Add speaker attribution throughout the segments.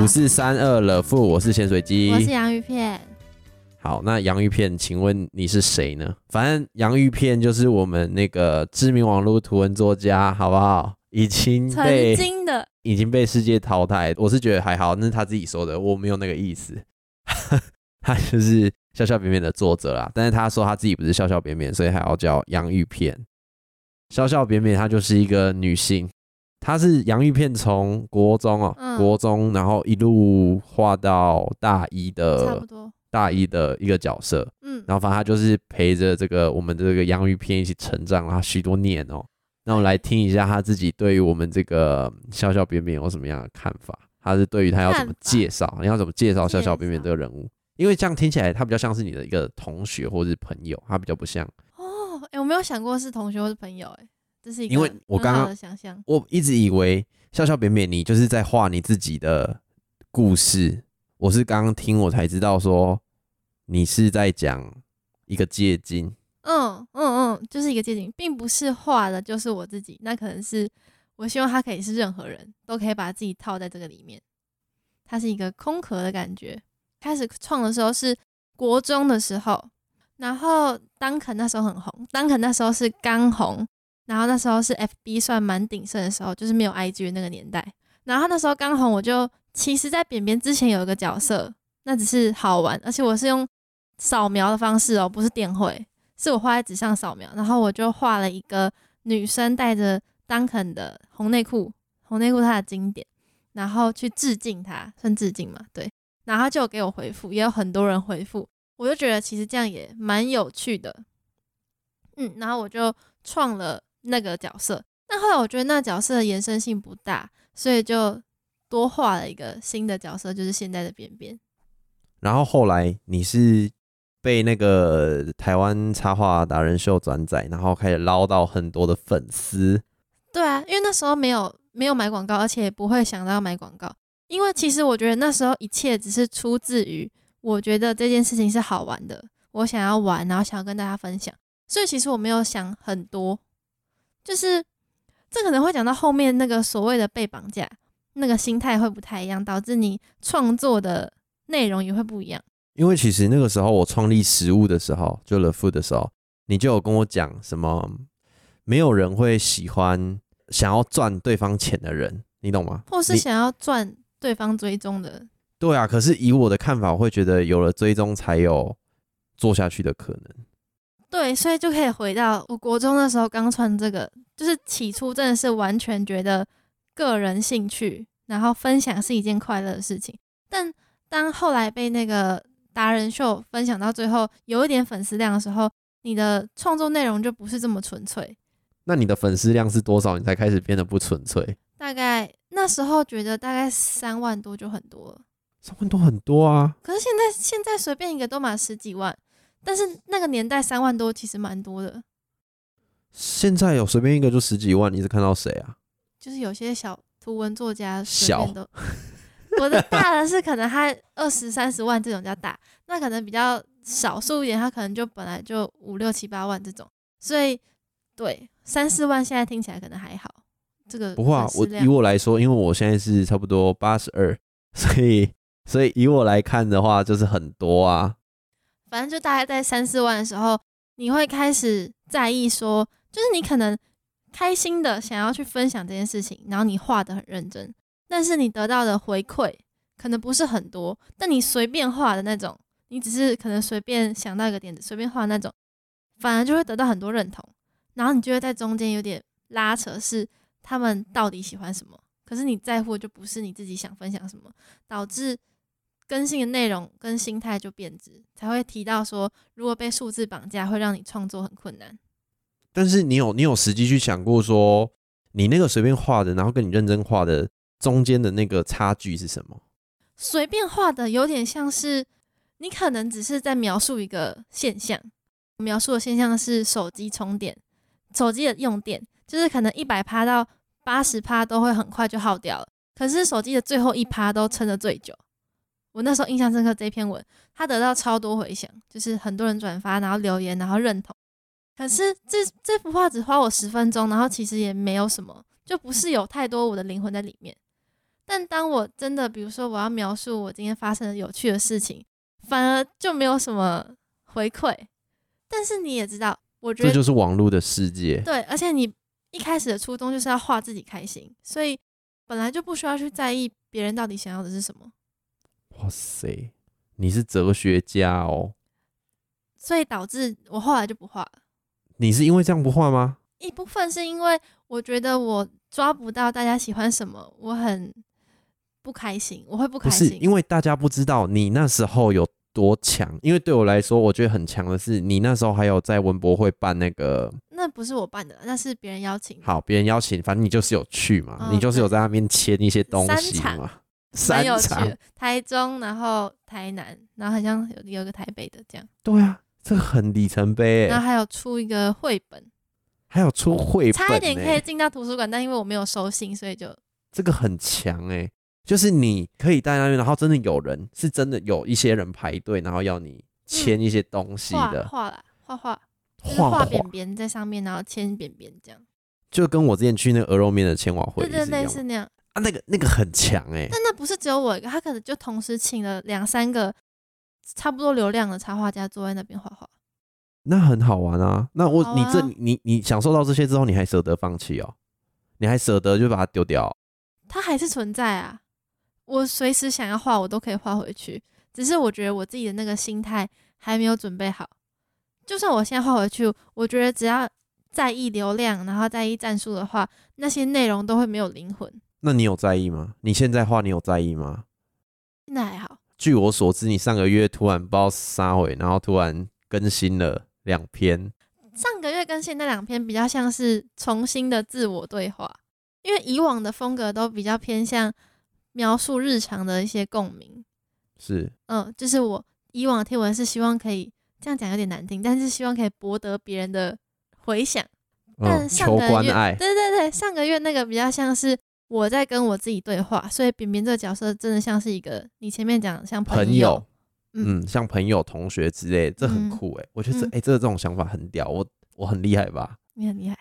Speaker 1: 五四三二了负，我是咸水鸡，
Speaker 2: 我是洋芋片。
Speaker 1: 好，那洋芋片，请问你是谁呢？反正洋芋片就是我们那个知名网络图文作家，好不好？已经
Speaker 2: 曾
Speaker 1: 被
Speaker 2: 经的
Speaker 1: 已经被世界淘汰，我是觉得还好，那是他自己说的，我没有那个意思。他就是笑笑扁扁的作者啦，但是他说他自己不是笑笑扁扁，所以还要叫洋芋片。笑笑扁扁，她就是一个女性，她是洋芋片从国中哦、
Speaker 2: 嗯
Speaker 1: 国中，然后一路画到大一的大一的一个角色，
Speaker 2: 嗯，
Speaker 1: 然后反正他就是陪着这个我们这个洋芋片一起成长了许多年哦。那我们来听一下他自己对于我们这个笑笑扁扁有什么样的看法？他是对于他要怎么介绍，你要怎么介绍笑笑扁扁这个人物？因为这样听起来他比较像是你的一个同学或是朋友，他比较不像。
Speaker 2: 哦，哎、我没有想过是同学或是朋友、哎，这是一个
Speaker 1: 因为我刚刚
Speaker 2: 想象，
Speaker 1: 我一直以为笑笑扁扁你就是在画你自己的故事，我是刚刚听我才知道说你是在讲一个借镜。
Speaker 2: 嗯嗯嗯，就是一个借景，并不是画的就是我自己，那可能是我希望他可以是任何人都可以把自己套在这个里面，它是一个空壳的感觉。开始创的时候是国中的时候，然后当肯那时候很红，当肯那时候是刚红，然后那时候是 FB 算蛮鼎盛的时候，就是没有 IG 那个年代。然后那时候刚红，我就其实在扁扁之前有一个角色，那只是好玩，而且我是用扫描的方式哦，不是电绘，是我画在纸上扫描，然后我就画了一个女生带着 Dunk 的红内裤，红内裤它的经典，然后去致敬他，算致敬嘛，对，然后就有给我回复，也有很多人回复，我就觉得其实这样也蛮有趣的，嗯，然后我就创了那个角色，那后来我觉得那角色的延伸性不大，所以就多画了一个新的角色，就是现在的边边。
Speaker 1: 然后后来你是被那个台湾插画达人秀转载，然后开始捞到很多的粉丝。
Speaker 2: 对啊，因为那时候没有没有买广告，而且也不会想到要买广告。因为其实我觉得那时候一切只是出自于我觉得这件事情是好玩的，我想要玩，然后想要跟大家分享。所以其实我没有想很多，就是这可能会讲到后面那个所谓的被绑架，那个心态会不太一样，导致你创作的内容也会不一样。
Speaker 1: 因为其实那个时候我创立食物的时候，就 The Food 的时候，你就有跟我讲什么，没有人会喜欢想要赚对方钱的人，你懂吗？
Speaker 2: 或是想要赚对方追踪的，
Speaker 1: 对啊，可是以我的看法，我会觉得有了追踪才有做下去的可能。
Speaker 2: 对，所以就可以回到我国中的时候刚穿这个，就是起初真的是完全觉得个人兴趣，然后分享是一件快乐的事情。但当后来被那个达人秀分享到最后有一点粉丝量的时候，你的创作内容就不是这么纯粹。
Speaker 1: 那你的粉丝量是多少？你才开始变得不纯粹？
Speaker 2: 大概那时候觉得大概三万多就很多了，
Speaker 1: 三万多很多啊！
Speaker 2: 可是现在现在随便一个都满十几万，但是那个年代三万多其实蛮多的。
Speaker 1: 现在有随便一个就十几万，你是看到谁啊？
Speaker 2: 就是有些小图文作家随
Speaker 1: 小
Speaker 2: 便都，我的大的是可能他二十三十万这种叫大，那可能比较少数一点，他可能就本来就五六七八万这种，所以对三四万现在听起来可能还好。这个
Speaker 1: 不会啊，我以我来说，因为我现在是差不多八十二，所以所以以我来看的话，就是很多啊。
Speaker 2: 反正就大概在三四万的时候，你会开始在意说，就是你可能开心的想要去分享这件事情，然后你画的很认真，但是你得到的回馈可能不是很多，但你随便画的那种，你只是可能随便想到一个点子，随便画那种，反而就会得到很多认同，然后你就会在中间有点拉扯，是他们到底喜欢什么，可是你在乎的就不是你自己想分享什么，导致更新的内容跟心态就变质，才会提到说，如果被数字绑架，会让你创作很困难。
Speaker 1: 但是你有你有实际去想过说，你那个随便画的，然后跟你认真画的中间的那个差距是什么？
Speaker 2: 随便画的有点像是你可能只是在描述一个现象，描述的现象是手机充电，手机的用电就是可能一百趴到八十趴都会很快就耗掉了，可是手机的最后一趴都撑得最久。我那时候印象深刻这篇文，它得到超多回响，就是很多人转发，然后留言，然后认同。可是这这幅画只花我十分钟，然后其实也没有什么，就不是有太多我的灵魂在里面。但当我真的比如说我要描述我今天发生的有趣的事情，反而就没有什么回馈。但是你也知道，我觉得
Speaker 1: 这就是网络的世界。
Speaker 2: 对，而且你一开始的初衷就是要画自己开心，所以本来就不需要去在意别人到底想要的是什么，
Speaker 1: 哇塞，你是哲学家哦！
Speaker 2: 所以导致我后来就不画了。
Speaker 1: 你是因为这样不画吗？
Speaker 2: 一部分是因为我觉得我抓不到大家喜欢什么，我很不开心，我会不开
Speaker 1: 不是，
Speaker 2: 心。
Speaker 1: 因为大家不知道你那时候有多强。因为对我来说，我觉得很强的是，你那时候还有在文博会办那个
Speaker 2: 那不是我办的，那是别人邀请。
Speaker 1: 好，别人邀请，反正你就是有去嘛，
Speaker 2: 嗯
Speaker 1: 你就是有在那边签一些东西嘛。
Speaker 2: 蛮
Speaker 1: 三
Speaker 2: 有趣
Speaker 1: 场。
Speaker 2: 的，台中，然后台南，然后好像有有一个台北的这样，
Speaker 1: 对啊，这个很里程碑欸，
Speaker 2: 然后还有出一个绘本，
Speaker 1: 还有出绘本、欸，
Speaker 2: 差一点可以进到图书馆，但因为我没有收信，所以就
Speaker 1: 这个很强哎、就是你可以在那边，然后真的有人是真的有一些人排队，然后要你签一些东西
Speaker 2: 画
Speaker 1: 的，
Speaker 2: 画啦，画画，
Speaker 1: 画画。
Speaker 2: 画扁扁在上面，然后签扁扁这样，
Speaker 1: 就跟我之前去那个鹅肉面的签瓦会
Speaker 2: 对对，
Speaker 1: 对是
Speaker 2: 类似那样。
Speaker 1: 啊，那个那个很强哎、
Speaker 2: 但那不是只有我一个，他可能就同时请了两三个差不多流量的插画家坐在那边画画。
Speaker 1: 那很好玩啊。那我、
Speaker 2: 啊
Speaker 1: 你这你你享受到这些之后，你还舍得放弃哦？你还舍得就把它丢掉？
Speaker 2: 它还是存在啊。我随时想要画，我都可以画回去。只是我觉得我自己的那个心态还没有准备好。就算我现在画回去，我觉得只要在意流量，然后在意战术的话，那些内容都会没有灵魂。
Speaker 1: 那你有在意吗？你现在画你有在意吗？
Speaker 2: 现在还好，
Speaker 1: 据我所知，你上个月突然不知道撒回，然后突然更新了两篇，
Speaker 2: 上个月更新那两篇比较像是重新的自我对话，因为以往的风格都比较偏向描述日常的一些共鸣。
Speaker 1: 是
Speaker 2: 嗯，就是我以往的贴文是希望可以这样讲有点难听，但是希望可以博得别人的回响。但上个月，对对对，上个月那个比较像是我在跟我自己对话，所以扁扁这个角色真的像是一个你前面讲像
Speaker 1: 朋
Speaker 2: 友
Speaker 1: 友，，嗯，像朋友、同学之类，这很
Speaker 2: 嗯
Speaker 1: 酷哎、我觉得哎、这个这种想法很屌，我我很厉害吧？
Speaker 2: 你很厉害，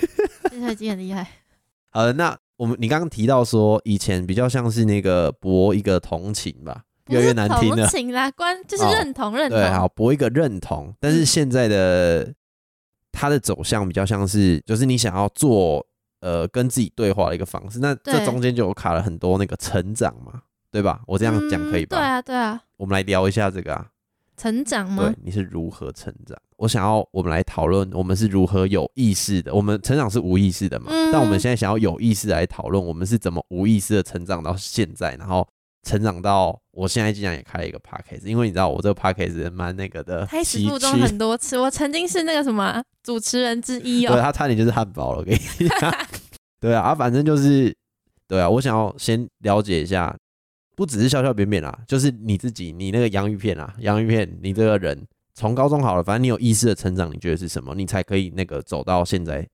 Speaker 2: 现在已经很厉害。
Speaker 1: 好的，那我们你刚刚提到说，以前比较像是那个博一个同情吧，越来越难听了
Speaker 2: 同。情啦，关就是
Speaker 1: 哦
Speaker 2: 认同、认同。
Speaker 1: 对，好博一个认同，但是
Speaker 2: 嗯
Speaker 1: 现在的它的走向比较像是，就是你想要做呃跟自己对话的一个方式，那这中间就有卡了很多那个成长嘛，对吧？我这样讲可以吧？
Speaker 2: 嗯对啊，对啊，
Speaker 1: 我们来聊一下这个啊。
Speaker 2: 成长吗
Speaker 1: 对？，你是如何成长？我想要我们来讨论，我们是如何有意识的。我们成长是无意识的嘛？
Speaker 2: 嗯
Speaker 1: 但我们现在想要有意识来讨论，我们是怎么无意识的成长到现在，然后成长到我现在竟然也开了一个 podcast，因为你知道我这个 podcast 蛮那个的
Speaker 2: 开始
Speaker 1: 崎
Speaker 2: 附中很多次，我曾经是那个什么啊主持人之一哦
Speaker 1: 对
Speaker 2: 哦。
Speaker 1: 他差点就是汉堡了，我跟你讲。对啊，啊，反正就是，对啊，我想要先了解一下，不只是笑笑扁扁啦，就是你自己，你那个洋芋片啊，洋芋片，你这个人从高中好了，反正你有意识的成长，你觉得是什么？你才可以那个走到现在，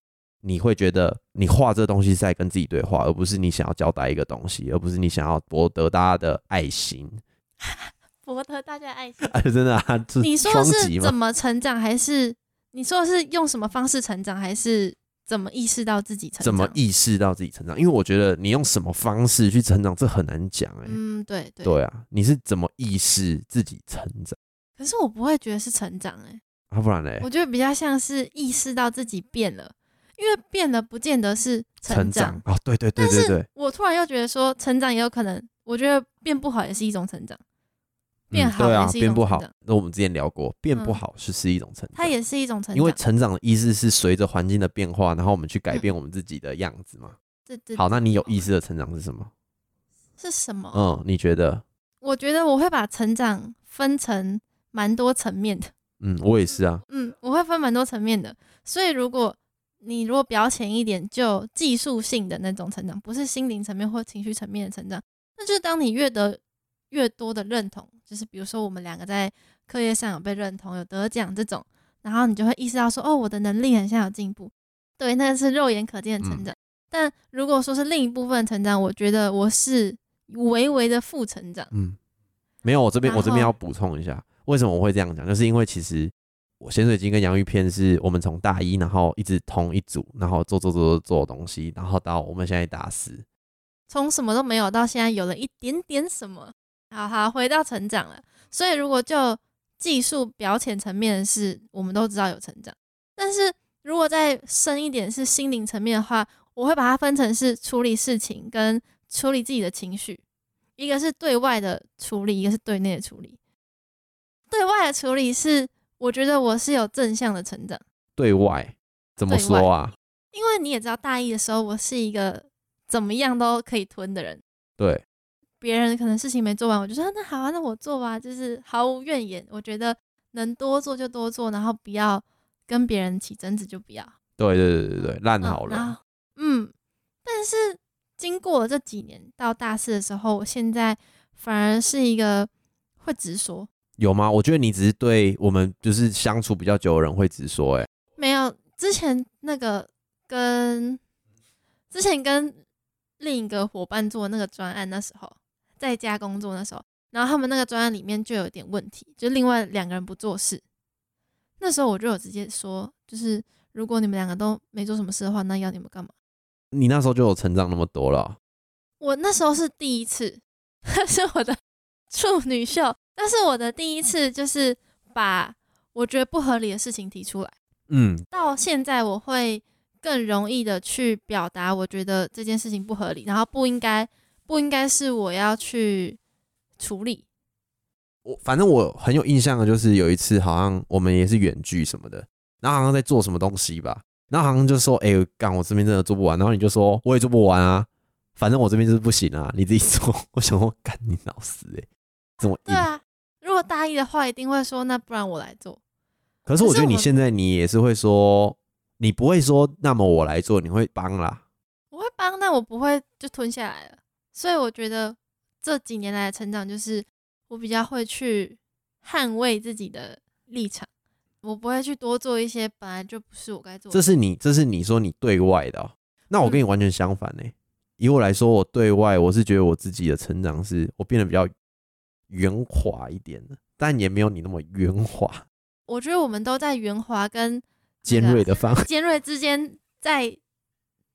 Speaker 1: 你会觉得你画这东西是在跟自己对话，而不是你想要交代一个东西，而不是你想要博得大家的爱心。
Speaker 2: 博得大家爱心。
Speaker 1: 哎，真的啊，
Speaker 2: 你说？是怎么成长，还是你说的是用什么方式成长，还是怎么意识到自己成长？
Speaker 1: 怎么意识到自己成长？因为我觉得你用什么方式去成长，这很难讲哎、
Speaker 2: 嗯，对对。
Speaker 1: 对啊，你是怎么意识自己成长？
Speaker 2: 可是我不会觉得是成长、欸，
Speaker 1: 啊，不然嘞，
Speaker 2: 我觉得比较像是意识到自己变了，因为变得不见得是成长。
Speaker 1: 哦，对对对对对，
Speaker 2: 我突然又觉得说，成长也有可能，我觉得变不好也是一种成长，变
Speaker 1: 嗯对啊
Speaker 2: 好也，是一
Speaker 1: 变不好那我们之前聊过，变不
Speaker 2: 嗯
Speaker 1: 好是是一种成长，
Speaker 2: 它也是一种成长。
Speaker 1: 因为成长的意思是随着环境的变化，然后我们去改
Speaker 2: 嗯
Speaker 1: 变我们自己的样子嘛。
Speaker 2: 对对
Speaker 1: 好，那你有意识的成长是什么？
Speaker 2: 是什么？
Speaker 1: 嗯，你觉得？
Speaker 2: 我觉得我会把成长分成蛮多层面的。
Speaker 1: 嗯，我也是啊。
Speaker 2: 嗯，我会分蛮多层面的。所以如果你如果表浅一点，就技术性的那种成长，不是心灵层面或情绪层面的成长，那就是当你越得越多的认同，就是比如说我们两个在课业上有被认同，有得奖这种，然后你就会意识到说，哦，我的能力很像有进步。对，那是肉眼可见的成长。但如果说是另一部分成长，我觉得我是微微的负成长。
Speaker 1: 嗯，没有，我这边我这边要补充一下，为什么我会这样讲，就是因为其实我咸水鸡跟洋芋片是我们从大一，然后一直同一组，然后做做做做做东西，然后到我们现在大四，
Speaker 2: 从什么都没有到现在有了一点点什么。好好回到成长了，所以如果就技术表浅层面是，我们都知道有成长。但是如果再深一点是心灵层面的话，我会把它分成是处理事情跟处理自己的情绪，一个是对外的处理，一个是对内的处理。对外的处理是，我觉得我是有正向的成长。
Speaker 1: 对外怎么说啊？
Speaker 2: 因为你也知道，大一的时候我是一个怎么样都可以吞的人。
Speaker 1: 对，
Speaker 2: 别人可能事情没做完，我就说那好啊，那我做吧，就是毫无怨言。我觉得能多做就多做，然后不要跟别人起争执就不要。
Speaker 1: 对对对对对，烂好了。
Speaker 2: 嗯，但是经过了这几年，到大四的时候，我现在反而是一个会直说。
Speaker 1: 有吗？我觉得你只是对我们就是相处比较久的人会直说。哎，
Speaker 2: 没有，之前那个跟之前跟另一个伙伴做那个专案，那时候在家工作那时候，然后他们那个专案里面就有点问题，就另外两个人不做事。那时候我就有直接说，就是如果你们两个都没做什么事的话，那要你们干嘛？
Speaker 1: 你那时候就有成长那么多了。
Speaker 2: 我那时候是第一次，是我的处女秀。但是我的第一次就是把我觉得不合理的事情提出来，
Speaker 1: 嗯，
Speaker 2: 到现在我会更容易的去表达，我觉得这件事情不合理，然后不应该不应该是我要去处理。
Speaker 1: 我反正我很有印象的就是有一次好像我们也是远距什么的，然后好像在做什么东西吧，然后好像就说，哎，干我这边真的做不完，然后你就说我也做不完啊，反正我这边就是不行啊，你自己做。我想说，干你老师哎，怎么
Speaker 2: 对啊？大意的话，一定会说那不然我来做。
Speaker 1: 可是我觉得你现在你也是会说，你不会说那么我来做，你会帮啦。
Speaker 2: 我会帮，但我不会就吞下来了。所以我觉得这几年来的成长，就是我比较会去捍卫自己的立场，我不会去多做一些本来就不是我该做。
Speaker 1: 这是你，这是你说你对外的，那我跟你完全相反呢。以我来说，我对外我是觉得我自己的成长是我变得比较。圆滑一点的，但也没有你那么圆滑。
Speaker 2: 我觉得我们都在圆滑跟
Speaker 1: 尖锐的方
Speaker 2: 尖锐之间在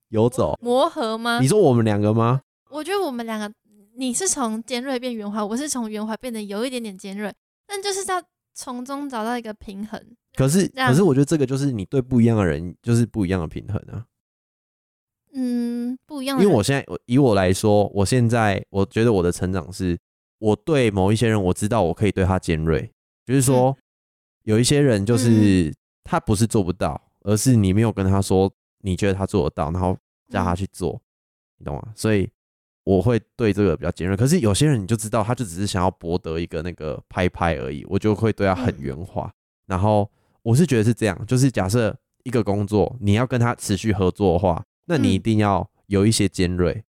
Speaker 1: 游走
Speaker 2: 磨合吗？
Speaker 1: 你说我们两个吗？
Speaker 2: 我觉得我们两个，你是从尖锐变圆滑，我是从圆滑变得有一点点尖锐，但就是要从中找到一个平衡。
Speaker 1: 可是，可是我觉得这个就是你对不一样的人就是不一样的平衡啊。
Speaker 2: 嗯，不一样。
Speaker 1: 因为我现在，以我来说，我现在我觉得我的成长是。我对某一些人，我知道我可以对他尖锐，就是说有一些人就是他不是做不到，而是你没有跟他说你觉得他做得到，然后叫他去做，你懂吗？所以我会对这个比较尖锐。可是有些人你就知道，他就只是想要博得一个那个拍拍而已，我就会对他很圆滑。然后我是觉得是这样，就是假设一个工作你要跟他持续合作的话，那你一定要有一些尖锐。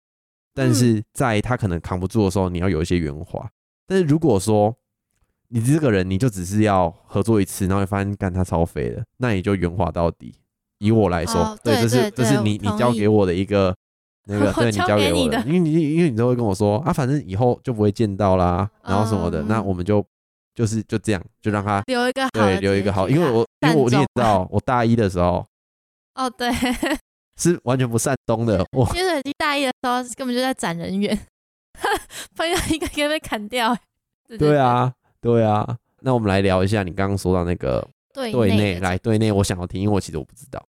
Speaker 1: 但是在他可能扛不住的时候，你要有一些圆滑。但是如果说你这个人，你就只是要合作一次，然后发现干他超肥的，那你就圆滑到底。以我来说，对，这是这是你你交给我的一个 那个，对你交给我的，因为你因为你都会跟我说啊，反正以后就不会见到啦，然后什么的，那我们就就是就这样，就让他
Speaker 2: 留一个
Speaker 1: 对留一个好，因为我因为我你也知道，我大一的时候，
Speaker 2: 哦对。
Speaker 1: 是完全不善终的。我
Speaker 2: 其实很大一的时候根本就在攒人员，朋友一个一个被砍掉。
Speaker 1: 对啊，对啊。那我们来聊一下你刚刚说到那个
Speaker 2: 对
Speaker 1: 内，来对内，我想要听，因为我其实我不知道。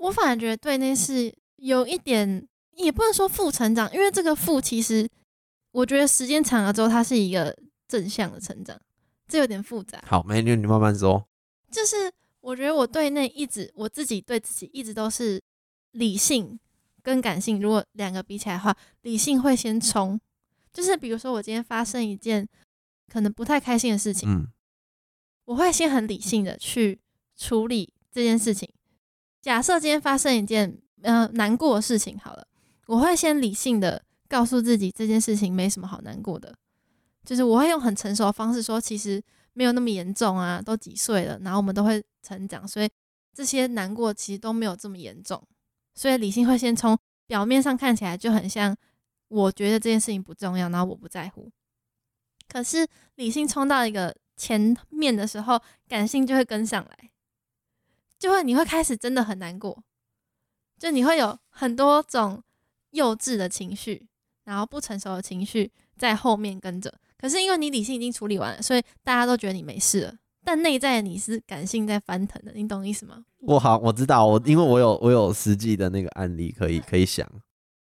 Speaker 2: 我反而觉得对内是有一点，也不能说负成长，因为这个负其实我觉得时间长了之后，它是一个正向的成长，这有点复杂。
Speaker 1: 好，美女，你慢慢说。
Speaker 2: 就是我觉得我对内一直我自己对自己一直都是。理性跟感性，如果两个比起来的话，理性会先冲。就是比如说，我今天发生一件可能不太开心的事情，
Speaker 1: 嗯，
Speaker 2: 我会先很理性的去处理这件事情。假设今天发生一件呃难过的事情，好了，我会先理性的告诉自己这件事情没什么好难过的，就是我会用很成熟的方式说，其实没有那么严重啊，都几岁了，然后我们都会成长，所以这些难过其实都没有这么严重。所以理性会先从表面上看起来就很像，我觉得这件事情不重要，然后我不在乎。可是理性冲到一个前面的时候，感性就会跟上来，就会你会开始真的很难过，就你会有很多种幼稚的情绪，然后不成熟的情绪在后面跟着。可是因为你理性已经处理完了，所以大家都觉得你没事了。但内在你是感性在翻腾的，你懂意思吗？
Speaker 1: 我好，我知道，我因为我有我有实际的那个案例可以可以想。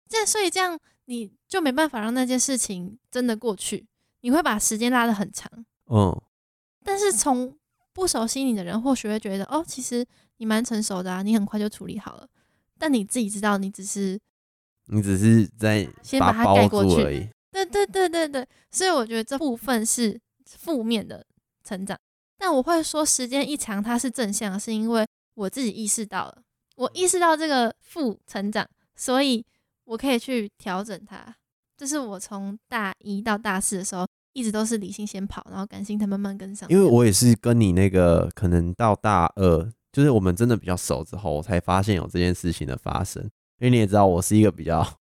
Speaker 2: 这所以这样你就没办法让那件事情真的过去，你会把时间拉得很长。
Speaker 1: 嗯，
Speaker 2: 但是从不熟悉你的人，或许会觉得哦，其实你蛮成熟的啊，你很快就处理好了。但你自己知道，你只是
Speaker 1: 你只是在
Speaker 2: 先把它盖过去
Speaker 1: 而已。
Speaker 2: 对对对对对，所以我觉得这部分是负面的成长。但我会说，时间一长，它是正向，是因为我自己意识到了，我意识到这个负成长，所以我可以去调整它。这是我从大一到大四的时候，一直都是理性先跑，然后感性才慢慢跟上。
Speaker 1: 因为我也是跟你那个可能到大二，就是我们真的比较熟之后，我才发现有这件事情的发生。因为你也知道，我是一个比较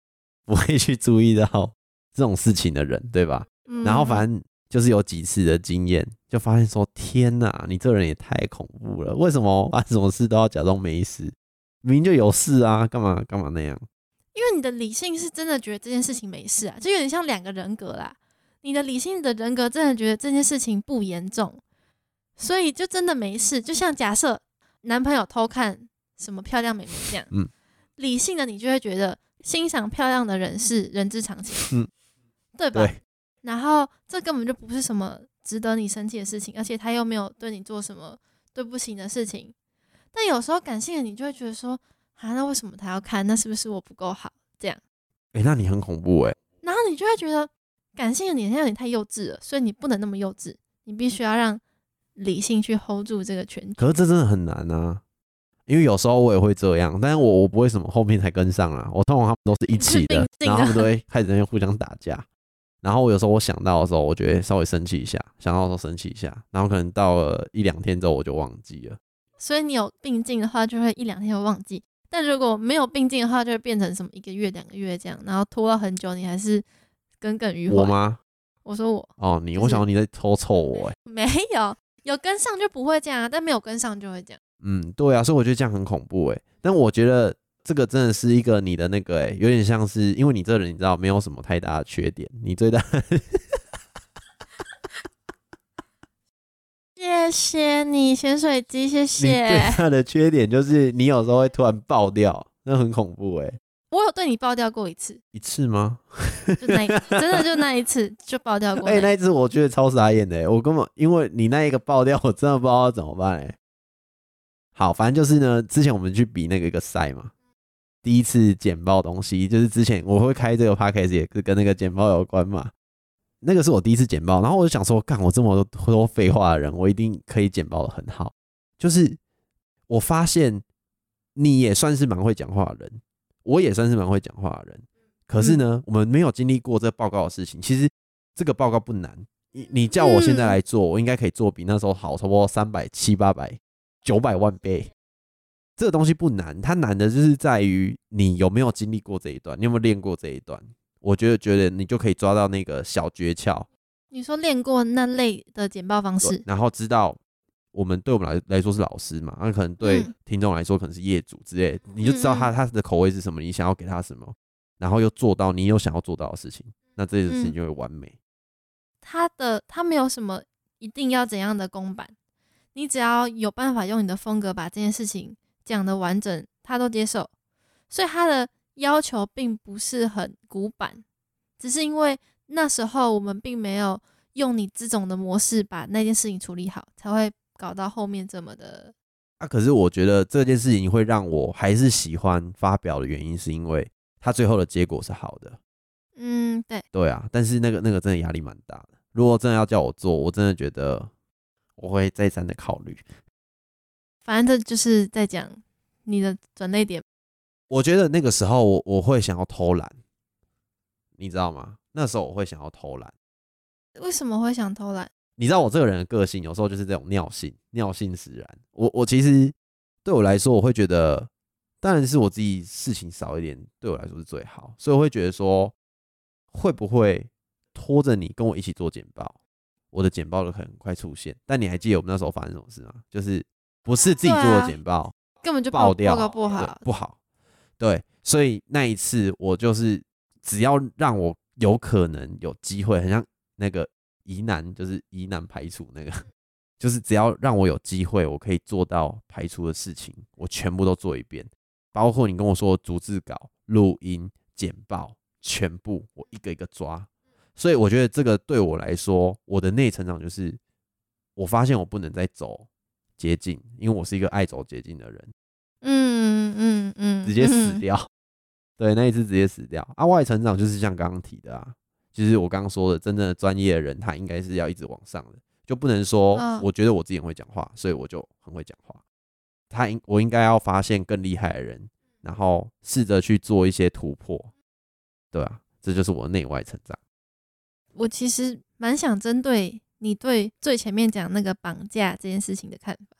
Speaker 1: 不会去注意到这种事情的人，对吧？
Speaker 2: 嗯
Speaker 1: 然后反正就是有几次的经验，就发现说：天哪，你这个人也太恐怖了！为什么发生什么事都要假装没事？明明就有事啊，干嘛干嘛那样？
Speaker 2: 因为你的理性是真的觉得这件事情没事啊，就有点像两个人格啦。你的理性的人格真的觉得这件事情不严重，所以就真的没事。就像假设男朋友偷看什么漂亮美眉这样，
Speaker 1: 嗯
Speaker 2: 理性的你就会觉得欣赏漂亮的人是人之常情，
Speaker 1: 嗯
Speaker 2: 对吧？
Speaker 1: 对，
Speaker 2: 然后这根本就不是什么值得你生气的事情，而且他又没有对你做什么对不起你的事情。但有时候感性的你就会觉得说，啊，那为什么他要看？那是不是我不够好？这样，
Speaker 1: 哎、那你很恐怖哎、
Speaker 2: 然后你就会觉得感性的你现在有点太幼稚了，所以你不能那么幼稚，你必须要让理性去 hold 住这个全局。
Speaker 1: 可是这真的很难啊，因为有时候我也会这样，但是我我不会什么后面才跟上啊，我通常他们都是一起的然后他们都会开始在互相打架，然后我有时候我想到的时候，我觉得稍微生气一下，想到的时候生气一下，然后可能到了一两天之后我就忘记了。
Speaker 2: 所以你有病进的话，就会一两天会忘记；但如果没有病进的话，就会变成什么一个月、两个月这样，然后拖了很久，你还是耿耿于怀。
Speaker 1: 我？吗？
Speaker 2: 我说我
Speaker 1: 哦，你，
Speaker 2: 就是
Speaker 1: 我想说你在偷臭我哎、
Speaker 2: 没有，有跟上就不会这样啊，但没有跟上就会这样。
Speaker 1: 嗯，对啊，所以我觉得这样很恐怖哎、但我觉得这个真的是一个你的那个哎、有点像是因为你这个人你知道没有什么太大的缺点，你最大
Speaker 2: 谢谢你，潜水机，谢
Speaker 1: 谢最。大的缺点就是你有时候会突然爆掉，那很恐怖哎、
Speaker 2: 我有对你爆掉过一次，
Speaker 1: 一次吗？
Speaker 2: 就那一 真的就那一次就爆掉过
Speaker 1: 哎、
Speaker 2: 那一次。
Speaker 1: 那一次我觉得超傻眼的、欸，我根本因为你那一个爆掉，我真的不知道要怎么办哎、好，反正就是呢，之前我们去比那个一个赛嘛，第一次简报东西，就是之前我会开这个 podcast 也是跟那个简报有关嘛。那个是我第一次简报，然后我就想说，干我这么多多废话的人，我一定可以简报的很好。就是我发现你也算是蛮会讲话的人，我也算是蛮会讲话的人。可是呢，我们没有经历过这报告的事情。其实这个报告不难，你你叫我现在来做，我应该可以做比那时候好，差不多三百、七八百、九百万倍。这个东西不难，它难的就是在于你有没有经历过这一段，你有没有练过这一段。我觉得，觉得你就可以抓到那个小诀窍，
Speaker 2: 你说练过那类的简报方式，
Speaker 1: 然后知道我们对我们来来说是老师嘛，那可能对
Speaker 2: 嗯
Speaker 1: 听众来说可能是业主之类的，你就知道他他的口味是什么，你想要给他什么，然后又做到你有想要做到的事情，那这件事情
Speaker 2: 嗯
Speaker 1: 就会完美。
Speaker 2: 他的他没有什么一定要怎样的公版，你只要有办法用你的风格把这件事情讲的完整，他都接受。所以他的要求并不是很古板，只是因为那时候我们并没有用你这种的模式把那件事情处理好，才会搞到后面这么的。
Speaker 1: 啊，可是我觉得这件事情会让我还是喜欢发表的原因，是因为他最后的结果是好的。
Speaker 2: 嗯，对，
Speaker 1: 对啊，但是那个那个真的压力蛮大的。如果真的要叫我做，我真的觉得我会再三的考虑。
Speaker 2: 反正这就是在讲你的转泪点。
Speaker 1: 我觉得那个时候我我会想要偷懒，你知道吗？那时候我会想要偷懒。
Speaker 2: 为什么会想偷懒？
Speaker 1: 你知道我这个人的个性，有时候就是这种尿性，尿性使然。我我其实对我来说，我会觉得，当然是我自己事情少一点，对我来说是最好。所以我会觉得说，会不会拖着你跟我一起做简报，我的简报就可能很快出现。但你还记得我们那时候发生什么事吗？就是不是自己做的简报，
Speaker 2: 根本就
Speaker 1: 爆掉，
Speaker 2: 报告不好。
Speaker 1: 不好。对，所以那一次我就是只要让我有可能有机会，很像那个疑难，就是疑难排除那个，就是只要让我有机会，我可以做到排除的事情，我全部都做一遍，包括你跟我说逐字稿、录音、简报，全部我一个一个抓。所以我觉得这个对我来说，我的内成长就是，我发现我不能再走捷径，因为我是一个爱走捷径的人。
Speaker 2: 嗯嗯嗯，
Speaker 1: 直接死
Speaker 2: 嗯。
Speaker 1: 掉。对，那一次直接死掉。啊，外成长就是像刚刚提的啊，就是我刚刚说的，真正的专业的人，他应该是要一直往上的，就不能说
Speaker 2: 嗯
Speaker 1: 我觉得我自己很会讲话，所以我就很会讲话。他应我应该要发现更厉害的人，然后试着去做一些突破，对啊，这就是我的内外成长。
Speaker 2: 我其实蛮想针对你对最前面讲那个绑架这件事情的看法，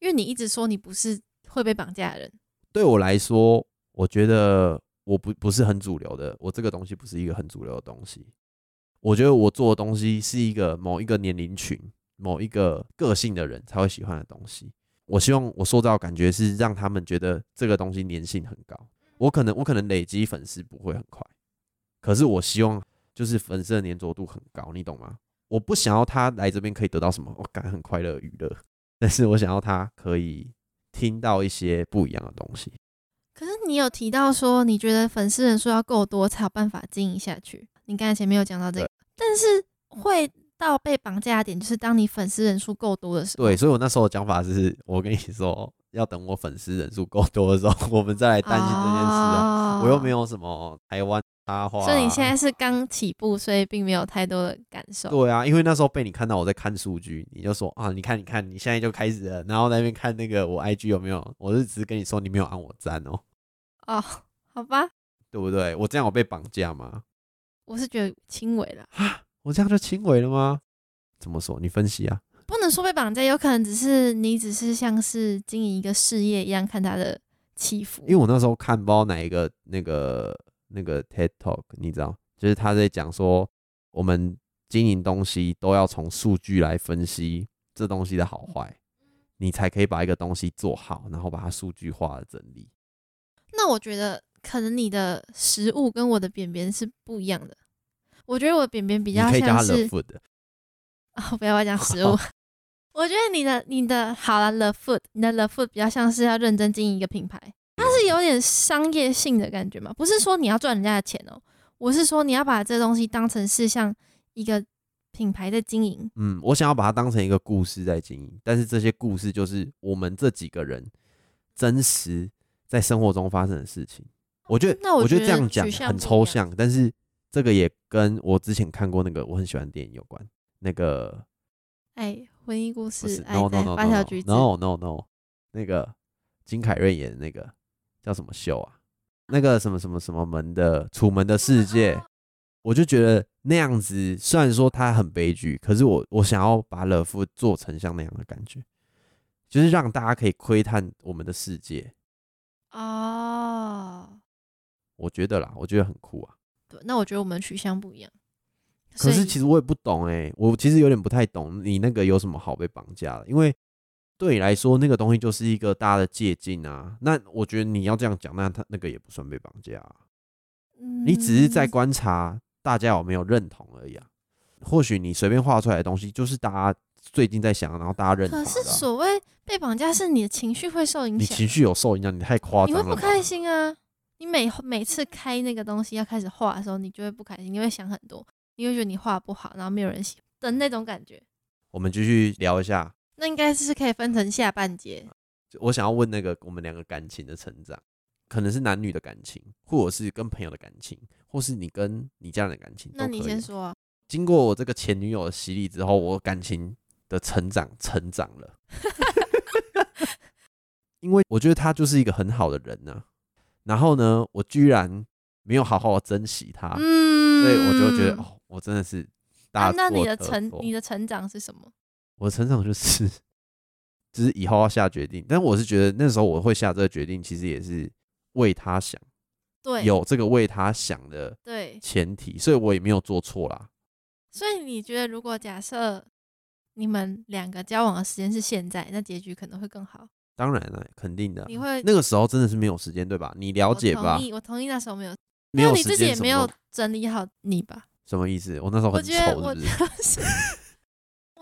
Speaker 2: 因为你一直说你不是会被绑架的人，
Speaker 1: 对我来说，我觉得我不不是很主流的，我这个东西不是一个很主流的东西。我觉得我做的东西是一个某一个年龄群、某一个个性的人才会喜欢的东西。我希望我塑造感觉是让他们觉得这个东西粘性很高。我可能我可能累积粉丝不会很快，可是我希望就是粉丝的粘着度很高，你懂吗？我不想要他来这边可以得到什么，我感很快乐娱乐，但是我想要他可以听到一些不一样的东西。
Speaker 2: 可是你有提到说，你觉得粉丝人数要够多才有办法经营下去。你刚才前面有讲到这个，但是会到被绑架的点，就是当你粉丝人数够多的时候。
Speaker 1: 对，所以我那时候的讲法是，我跟你说，要等我粉丝人数够多的时候，我们再来担心这件事啊。我又没，
Speaker 2: 有
Speaker 1: 什么台湾插花、
Speaker 2: 所以你现在是刚起步，所以并没有太多的感受。
Speaker 1: 对啊，因为那时候被你看到我在看数据，你就说啊，你看，你看，你现在就开始了，然后在那边看那个我 IG 有没有，我是只是跟你说你没有按我赞哦，
Speaker 2: 哦，好吧，
Speaker 1: 对不对？我这样有被绑架吗？
Speaker 2: 我是觉得轻微了啊，
Speaker 1: 我这样就轻微了吗？怎么说？你分析啊。
Speaker 2: 不能说被绑架，有可能只是你只是像是经营一个事业一样看他的起伏。
Speaker 1: 因为我那时候看不知道哪一个那个那个 TED Talk，你知道，就是他在讲说，我们经营东西都要从数据来分析这东西的好坏，你才可以把一个东西做好，然后把它数据化的整理。
Speaker 2: 那我觉得可能你的食物跟我的便便是不一样的。我觉得我的便便比较
Speaker 1: 可以叫它
Speaker 2: 像是
Speaker 1: Food，
Speaker 2: 哦，不要讲食物。我觉得你的你的好了，The Food，你的 The Food 比较像是要认真经营一个品牌，它是有点商业性的感觉嘛，不是说你要赚人家的钱哦，我是说你要把这东西当成是像一个品牌在经营。
Speaker 1: 嗯，我想要把它当成一个故事在经营，但是这些故事就是我们这几个人真实在生活中发生的事情。我觉得，
Speaker 2: 那我
Speaker 1: 我觉得这样讲很抽象，但是这个也跟我之前看过那个我很喜欢的电影有关。那个
Speaker 2: 哎，婚姻故事，爱
Speaker 1: no no no
Speaker 2: 八
Speaker 1: no no
Speaker 2: 橘子。
Speaker 1: no no no，那个金凯瑞演的那个叫什么秀啊？那个什么什么什么门的《楚门的世界》，我就觉得那样子，虽然说它很悲剧，可是我我想要把乐夫做成像那样的感觉，就是让大家可以窥探我们的世界。
Speaker 2: 哦，
Speaker 1: 我觉得啦，我觉得很酷啊。
Speaker 2: 对，那我觉得我们取向不一样。
Speaker 1: 可是其实我也不懂哎、我其实有点不太懂你那个有什么好被绑架的，因为对你来说那个东西就是一个大家的借鉴啊。那我觉得你要这样讲，那他那个也不算被绑架啊、你只是在
Speaker 2: 嗯
Speaker 1: 观察大家有没有认同而已啊。或许你随便画出来的东西，就是大家最近在想，然后大家认同啊、
Speaker 2: 可是所谓被绑架，是你的情绪会受影响，
Speaker 1: 你情绪有受影响，你太夸张了。
Speaker 2: 你会不开心啊。你每每次开那个东西要开始画的时候，你就会不开心，你会想很多，你会觉得你画不好，然后没有人喜的那种感觉。
Speaker 1: 我们继续聊一下，
Speaker 2: 那应该是可以分成下半节。
Speaker 1: 我想要问那个我们两个感情的成长，可能是男女的感情，或者是跟朋友的感情，或是你跟你家人的感情。
Speaker 2: 那你先说啊，
Speaker 1: 经过我这个前女友的洗礼之后，我感情的成长成长了，因为我觉得他就是一个很好的人呢、然后呢，我居然没有好好的珍惜他，
Speaker 2: 嗯，
Speaker 1: 所以我就觉得哦，我真的是大
Speaker 2: 那那你的成你的成长是什么？
Speaker 1: 我的成长就是，就是以后要下决定，但我是觉得那时候我会下这个决定，其实也是为他想，
Speaker 2: 对，
Speaker 1: 有这个为他想的
Speaker 2: 对，
Speaker 1: 前提，所以我也没有做错啦。
Speaker 2: 所以你觉得如果假设你们两个交往的时间是现在，那结局可能会更好。
Speaker 1: 当然了，肯定的啊，
Speaker 2: 你会
Speaker 1: 那个时候真的是没有时间，对吧？你了解吧
Speaker 2: 我同？意，我同意那时候没有。
Speaker 1: 没有
Speaker 2: 你自己也没有整理好你吧？
Speaker 1: 什么意思？我那时候
Speaker 2: 我
Speaker 1: 很丑，是不是？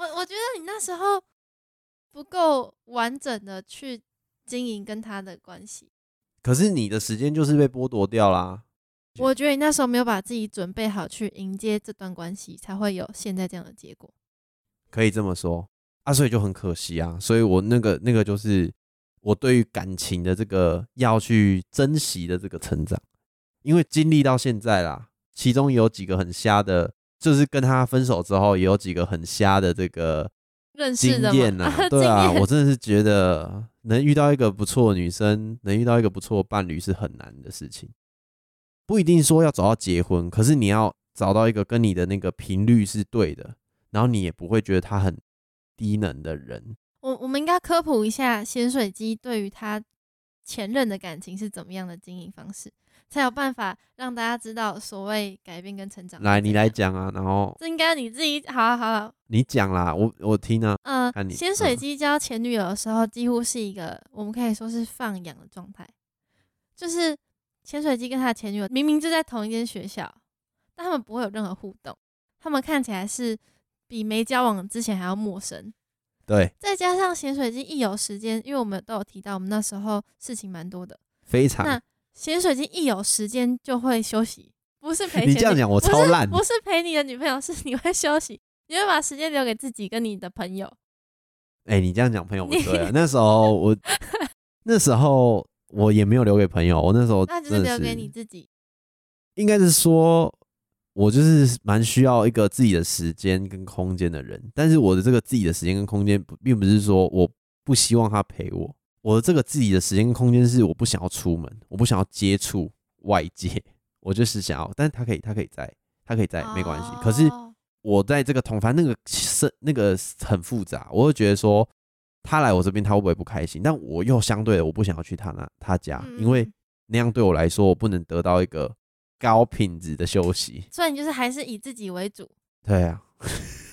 Speaker 2: 我我觉得你那时候不够完整的去经营跟他的关系。
Speaker 1: 可是你的时间就是被剥夺掉啦。
Speaker 2: 我觉得你那时候没有把自己准备好去迎接这段关系，才会有现在这样的结果。
Speaker 1: 可以这么说啊，所以就很可惜啊。所以我那个那个就是我对于感情的这个要去珍惜的这个成长，因为经历到现在啦，其中有几个很瞎的，就是跟他分手之后，也有几个很瞎的这个经
Speaker 2: 认识的嘛
Speaker 1: 验呐、对啊，我真的是觉得能遇到一个不错的女生，能遇到一个不错的伴侣是很难的事情。不一定说要找到结婚，可是你要找到一个跟你的那个频率是对的，然后你也不会觉得他很低能的人。
Speaker 2: 我我们应该科普一下咸水鸡对于他前任的感情是怎么样的经营方式，才有办法让大家知道所谓改变跟成长。
Speaker 1: 来，你来，讲啊，然后
Speaker 2: 这应该你自己好了好了。
Speaker 1: 你讲啦，我我听啊。
Speaker 2: 嗯、
Speaker 1: 看你
Speaker 2: 咸水
Speaker 1: 嗯
Speaker 2: 鸡交前女友的时候，几乎是一个我们可以说是放养的状态，就是潜水机跟他的前女友明明就在同一间学校，但他们不会有任何互动，他们看起来是比没交往之前还要陌生。
Speaker 1: 对，
Speaker 2: 再加上潜水机一有时间，因为我们都有提到，我们那时候事情蛮多的。
Speaker 1: 非常。
Speaker 2: 那咸水鸡一有时间就会休息，不是陪
Speaker 1: 你这样讲我超烂
Speaker 2: 不是陪你的女朋友，是你会休息，你会把时间留给自己跟你的朋友。
Speaker 1: 哎、你这样讲朋友不对啊。那时候我 那时候我也没有留给朋友，我那时候
Speaker 2: 那就是留给你自己。
Speaker 1: 应该是说，我就是蛮需要一个自己的时间跟空间的人。但是我的这个自己的时间跟空间，不并不是说我不希望他陪我。我的这个自己的时间跟空间是我不想要出门，我不想要接触外界，我就是想要，但是他可以，他可以在，他可以在，没关系。可是
Speaker 2: 哦
Speaker 1: 我在这个同反正那个是那个很复杂，我会觉得说他来我这边他会不会不开心？但我又相对的我不想要去他那他家，
Speaker 2: 嗯
Speaker 1: 因为
Speaker 2: 嗯
Speaker 1: 那样对我来说我不能得到一个高品质的休息。
Speaker 2: 所以你就是还是以自己为主。
Speaker 1: 对啊，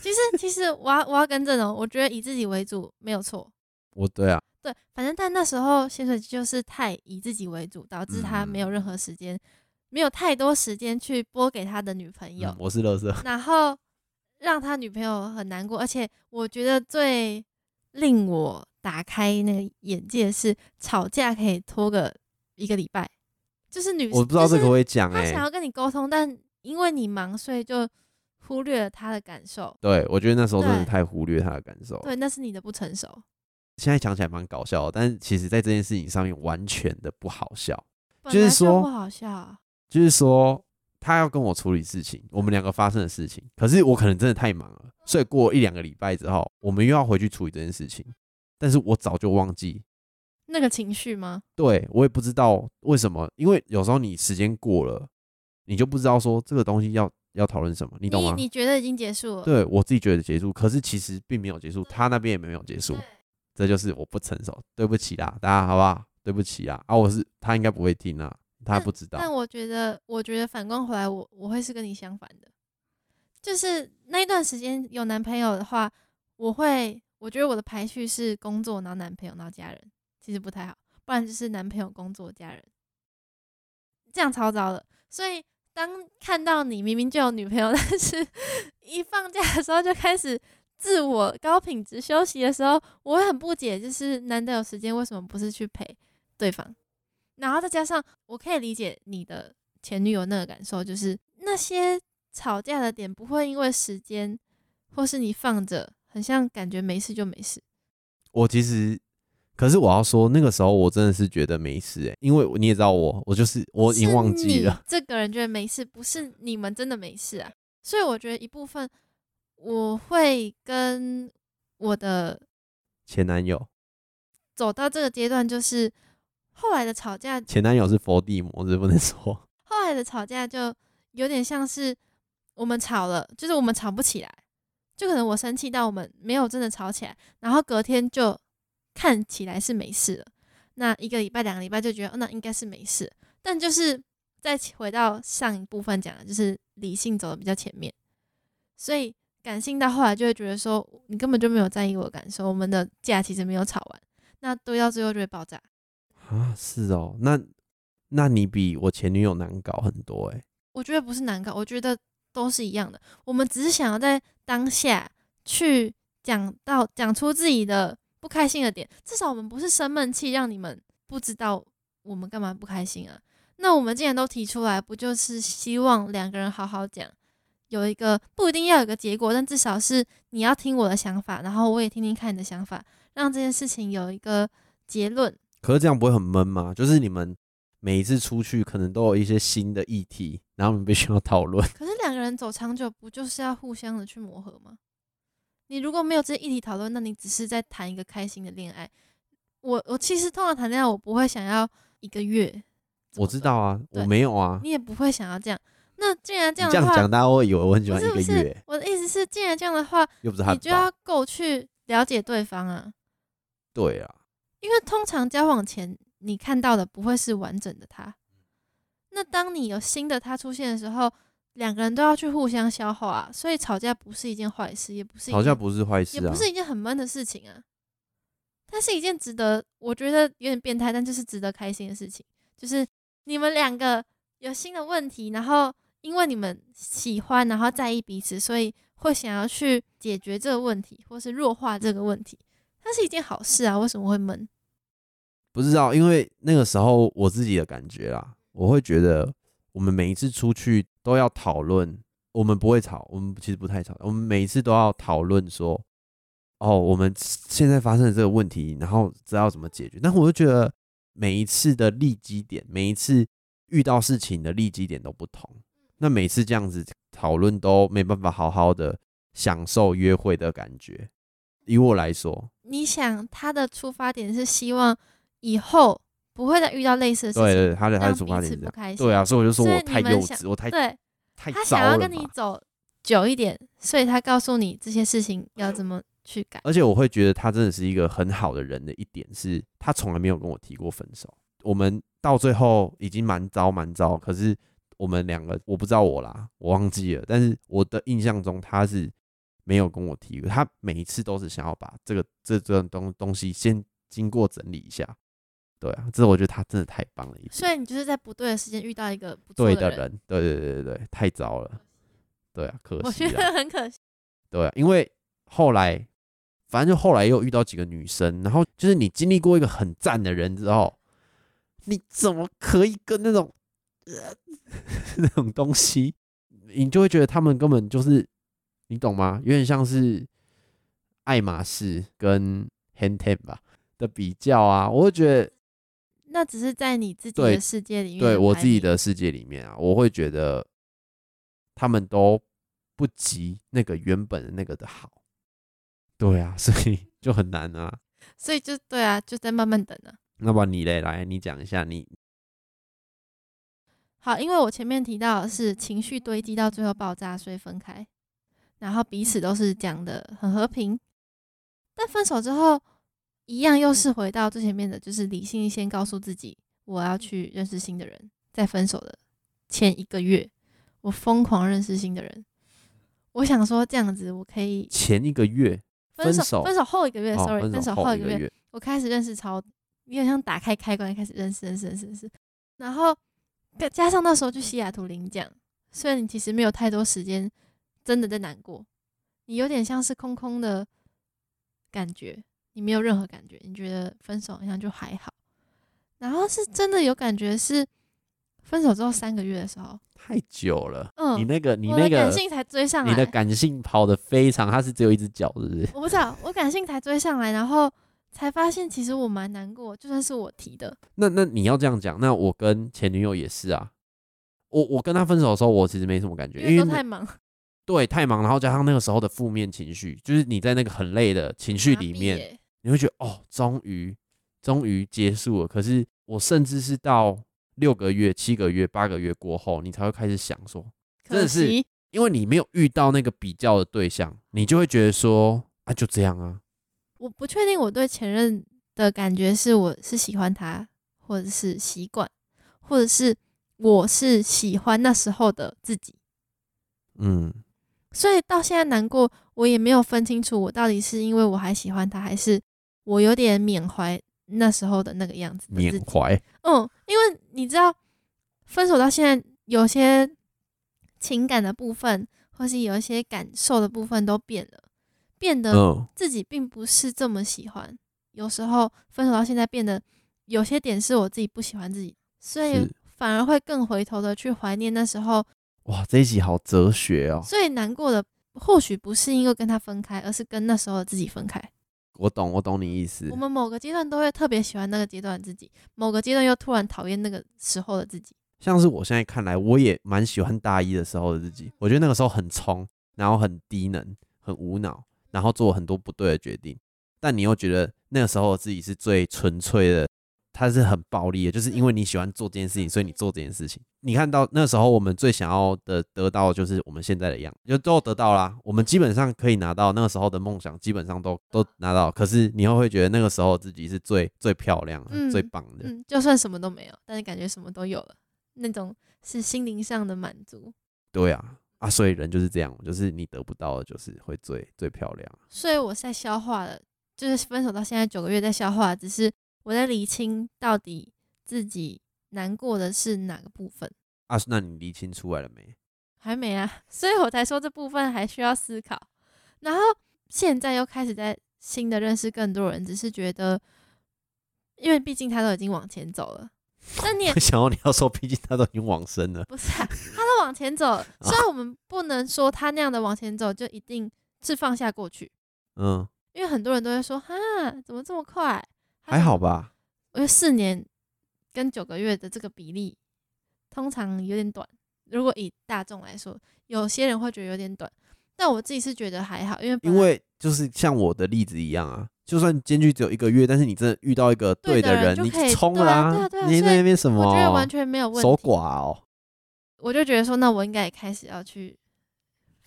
Speaker 2: 其实其实我要我要跟这种，我觉得以自己为主没有错。
Speaker 1: 我对啊，
Speaker 2: 对，反正但那时候薪水就是太以自己为主，导致他没有任
Speaker 1: 嗯
Speaker 2: 何时间，没有太多时间去拨给他的女朋友
Speaker 1: 嗯，我是乐色，
Speaker 2: 然后让他女朋友很难过。而且我觉得最令我打开那个眼界是，吵架可以拖个一个礼拜，就是女
Speaker 1: 我不知道这个会讲哎、
Speaker 2: 他想要跟你沟通，但因为你忙，所以就忽略了他的感受。
Speaker 1: 对我觉得那时候真的太忽略他的感受。
Speaker 2: 对，那是你的不成熟，
Speaker 1: 现在想起来蛮搞笑的，但是其实在这件事情上面完全的不好笑。
Speaker 2: 本
Speaker 1: 就是说
Speaker 2: 不好笑啊。
Speaker 1: 就是说他要跟我处理事情，我们两个发生的事情，可是我可能真的太忙了，所以过一两个礼拜之后，我们又要回去处理这件事情，但是我早就忘记，
Speaker 2: 那个情绪吗？
Speaker 1: 对我也不知道为什么，因为有时候你时间过了，你就不知道说这个东西要要讨论什么，你
Speaker 2: 你
Speaker 1: 懂吗？
Speaker 2: 你觉得已经结束了？
Speaker 1: 对我自己觉得结束，可是其实并没有结束，他那边也没有结束
Speaker 2: 对，
Speaker 1: 这就是我不成熟，对不起啦，大家好不好？对不起啊，啊，我是他应该不会听啊，他不知道，
Speaker 2: 但我觉得，我觉得反观回来，我我会是跟你相反的，就是那一段时间有男朋友的话，我会，我觉得我的排序是工作，然后男朋友，然后家人，其实不太好，不然就是男朋友、工作、家人，这样超糟的。所以当看到你明明就有女朋友，但是一放假的时候就开始自我高品质休息的时候，我会很不解，就是难得有时间，为什么不是去陪对方？然后再加上我可以理解你的前女友那个感受，就是那些吵架的点不会因为时间或是你放着，很像感觉没事就没事。
Speaker 1: 我其实，可是我要说，那个时候我真的是觉得没事诶、因为你也知道我，我就是我已经忘记了，
Speaker 2: 这个人觉得没事，不是你们真的没事啊。所以我觉得一部分我会跟我的
Speaker 1: 前男友，
Speaker 2: 走到这个阶段，就是后来的吵架
Speaker 1: 前男友是佛地魔，这不能说。
Speaker 2: 后来的吵架就有点像是我们吵了，就是我们吵不起来，就可能我生气到我们没有真的吵起来，然后隔天就看起来是没事了。那一个礼拜、两个礼拜就觉得、哦、那应该是没事，但就是再回到上一部分讲的，就是理性走的比较前面，所以感性到后来就会觉得说你根本就没有在意我的感受，我们的架其实没有吵完，那堆到最后就会爆炸。
Speaker 1: 啊，是哦，那那你比我前女友难搞很多哎、
Speaker 2: 我觉得不是难搞，我觉得都是一样的。我们只是想要在当下去讲到讲出自己的不开心的点，至少我们不是生闷气，让你们不知道我们干嘛不开心啊。那我们既然都提出来，不就是希望两个人好好讲，有一个不一定要有个结果，但至少是你要听我的想法，然后我也听听看你的想法，让这件事情有一个结论。
Speaker 1: 可是这样不会很闷吗？就是你们每一次出去，可能都有一些新的议题，然后你们必须要讨论。
Speaker 2: 可是两个人走长久，不就是要互相的去磨合吗？你如果没有这些议题讨论，那你只是在谈一个开心的恋爱。我我其实通常谈恋爱，我不会想要一个月。
Speaker 1: 我知道啊，我没有啊。
Speaker 2: 你也不会想要这样。那既然这样的话，
Speaker 1: 这样讲，大家会以为我很喜欢一个
Speaker 2: 是不是
Speaker 1: 月，，
Speaker 2: 我的意思是，既然这样的话，
Speaker 1: 又不是他
Speaker 2: 你就要。够去了解对方啊。
Speaker 1: 对啊，
Speaker 2: 因为通常交往前你看到的不会是完整的他，那当你有新的他出现的时候，两个人都要去互相消化、啊，所以吵架不是一件坏事，也不是一件
Speaker 1: 吵架不是坏事啊
Speaker 2: 也不。是一件很闷的事情啊。它是一件值得，我觉得有点变态，但就是值得开心的事情。就是你们两个有新的问题，然后因为你们喜欢，然后在意彼此，所以会想要去解决这个问题，或是弱化这个问题。它是一件好事啊，为什么会闷？
Speaker 1: 不知道，因为那个时候我自己的感觉啦，我会觉得我们每一次出去都要讨论，我们不会吵，我们其实不太吵，我们每一次都要讨论说，哦，我们现在发生的这个问题，然后知道怎么解决。但我就觉得每一次的利基点，每一次遇到事情的利基点都不同，那每次这样子讨论都没办法好好的享受约会的感觉。以我来说，
Speaker 2: 你想他的出发点是希望以后不会再遇到类似的事情，
Speaker 1: 对对，他的他的
Speaker 2: 让
Speaker 1: 出发点是。
Speaker 2: 不开心。
Speaker 1: 对啊，所以我就说我太幼稚，我太
Speaker 2: 对，
Speaker 1: 太
Speaker 2: 他想要跟。你走久一点，所以他告诉你这些事情要怎么去改。
Speaker 1: 而且我会觉得他真的是一个很好的人的一点是，他从来没有跟我提过分手。我们到最后已经蛮糟蛮糟，可是我们两个我不知道我啦，我忘记了。但是我的印象中他是没有跟我提过，他每一次都是想要把这个这这种东东西先经过整理一下。对啊，这我觉得他真的太棒了一点。
Speaker 2: 所以你就是在不对的时间遇到一个不的
Speaker 1: 对的人，对对对对对，太糟了。对啊，可惜我。
Speaker 2: 觉得很可惜。
Speaker 1: 对啊，因为后来，反正就后来又遇到几个女生，然后就是你经历过一个很赞的人之后，你怎么可以跟那种、呃、那种东西，你就会觉得他们根本就是，你懂吗？有点像是爱马仕跟 Hand Ten 吧的比较啊，我会觉得
Speaker 2: 那只是在你自己的世界里面，
Speaker 1: 对我自己，的世界里面啊，我会觉得他们都不及那个原本的那个的好。对啊，所以就很难啊。
Speaker 2: 所以就对啊，就在慢慢等啊。
Speaker 1: 那么你嘞，来你讲一下你
Speaker 2: 好，因为我前面提到的是情绪堆积到最后爆炸，所以分开，然后彼此都是讲的很和平，但分手之后，一样又是回到最前面的，就是理性先告诉自己我要去认识新的人，在分手的前一个月，我疯狂认识新的人，我想说这样子我可以
Speaker 1: 前一个月
Speaker 2: 分手
Speaker 1: 手
Speaker 2: 分手后一个月
Speaker 1: 哦
Speaker 2: ，sorry，分手后一个月，
Speaker 1: 后一个月，
Speaker 2: 我开始认识超，有点像打开开关，开始认识认识认识认识，然后加加上那时候去西雅图领奖，虽然你其实没有太多时间真的在难过，你有点像是空空的感觉，你没有任何感觉，你觉得分手好像就还好，然后是真的有感觉是分手之后三个月的时候，
Speaker 1: 太久了。
Speaker 2: 嗯，
Speaker 1: 你那个你那个
Speaker 2: 感性才追上来，
Speaker 1: 你的感性跑得非常，它是只有一只脚，是不是？
Speaker 2: 我不知道，我感性才追上来，然后才发现其实我蛮难过，就算是我提的，
Speaker 1: 那那你要这样讲，那我跟前女友也是啊。我我跟她分手的时候，我其实没什么感觉，
Speaker 2: 因为太忙，
Speaker 1: 对太忙，然后加上那个时候的负面情绪，就是你在那个很累的情绪里面，
Speaker 2: 耶
Speaker 1: 你会觉得哦，终于终于结束了。可是我甚至是到六个月、七个月、八个月过后，你才会开始想说，真
Speaker 2: 可
Speaker 1: 的是因为你没有遇到那个比较的对象，你就会觉得说啊，就这样啊。
Speaker 2: 我不确定我对前任的感觉是我是喜欢他，或者是习惯，或者是我是喜欢那时候的自己。
Speaker 1: 嗯，
Speaker 2: 所以到现在难过，我也没有分清楚我到底是因为我还喜欢他，还是我有点缅怀那时候的那个样子。
Speaker 1: 缅怀，
Speaker 2: 嗯，因为你知道，分手到现在，有些情感的部分，或是有一些感受的部分都变了，变得
Speaker 1: 嗯，
Speaker 2: 自己并不是这么喜欢。有时候分手到现在，变得有些点是我自己不喜欢自己，所以反而会更回头的去怀念那时候
Speaker 1: 哇，这一集好哲学哦。
Speaker 2: 最难过的。或许不是因为跟他分开，而是跟那时候的自己分开。
Speaker 1: 我懂，我懂你意思
Speaker 2: 我。们某个阶段都会特别喜欢那个阶段的自己，某个阶段又突然讨厌那个时候的自己。
Speaker 1: 像是我现在看来，我也蛮喜欢大一的时候的自己。我觉得那个时候很冲，然后很低能，很无脑，然后做很多不对的决定。但你又觉得那个时候的自己是最纯粹的，他是很暴力的，就是因为你喜欢做这件事情，所以你做这件事情。你看到那时候我们最想要的得到，就是我们现在的样子，就都得到啦。我们基本上可以拿到那个时候的梦想，基本上都都拿到。可是你又会觉得那个时候自己是最最漂亮、
Speaker 2: 嗯
Speaker 1: 最棒的。
Speaker 2: 嗯，就算什么都没有，但是感觉什么都有了，那种是心灵上的满足。
Speaker 1: 对啊，啊，所以人就是这样，就是你得不到的，就是会最最漂亮。
Speaker 2: 所以我在消化了，就是分手到现在九个月在消化，只是我在理清到底自己难过的是哪个部分，
Speaker 1: 啊，那你理清出来了没？
Speaker 2: 还没啊，所以我才说这部分还需要思考。然后现在又开始在新的认识更多人，只是觉得，因为毕竟他都已经往前走了，但你也
Speaker 1: 我想要你要说，毕竟他都已经往生了。
Speaker 2: 不是、啊，他都往前走了，虽然我们不能说他那样的往前走就一定是放下过去，
Speaker 1: 嗯，
Speaker 2: 因为很多人都会说，哈，怎么这么快？
Speaker 1: 还好？吧。
Speaker 2: 因为四年跟九个月的这个比例，通常有点短。如果以大众来说，有些人会觉得有点短，但我自己是觉得还好，因为
Speaker 1: 因为就是像我的例子一样啊，就算间距只有一个月，但是你真的遇到一个
Speaker 2: 对的
Speaker 1: 的人，你冲了
Speaker 2: 对啊啊啊
Speaker 1: 你在那边什么？
Speaker 2: 我觉得完全没有问题守。
Speaker 1: 寡哦。
Speaker 2: 我就觉得说，那我应该也开始要去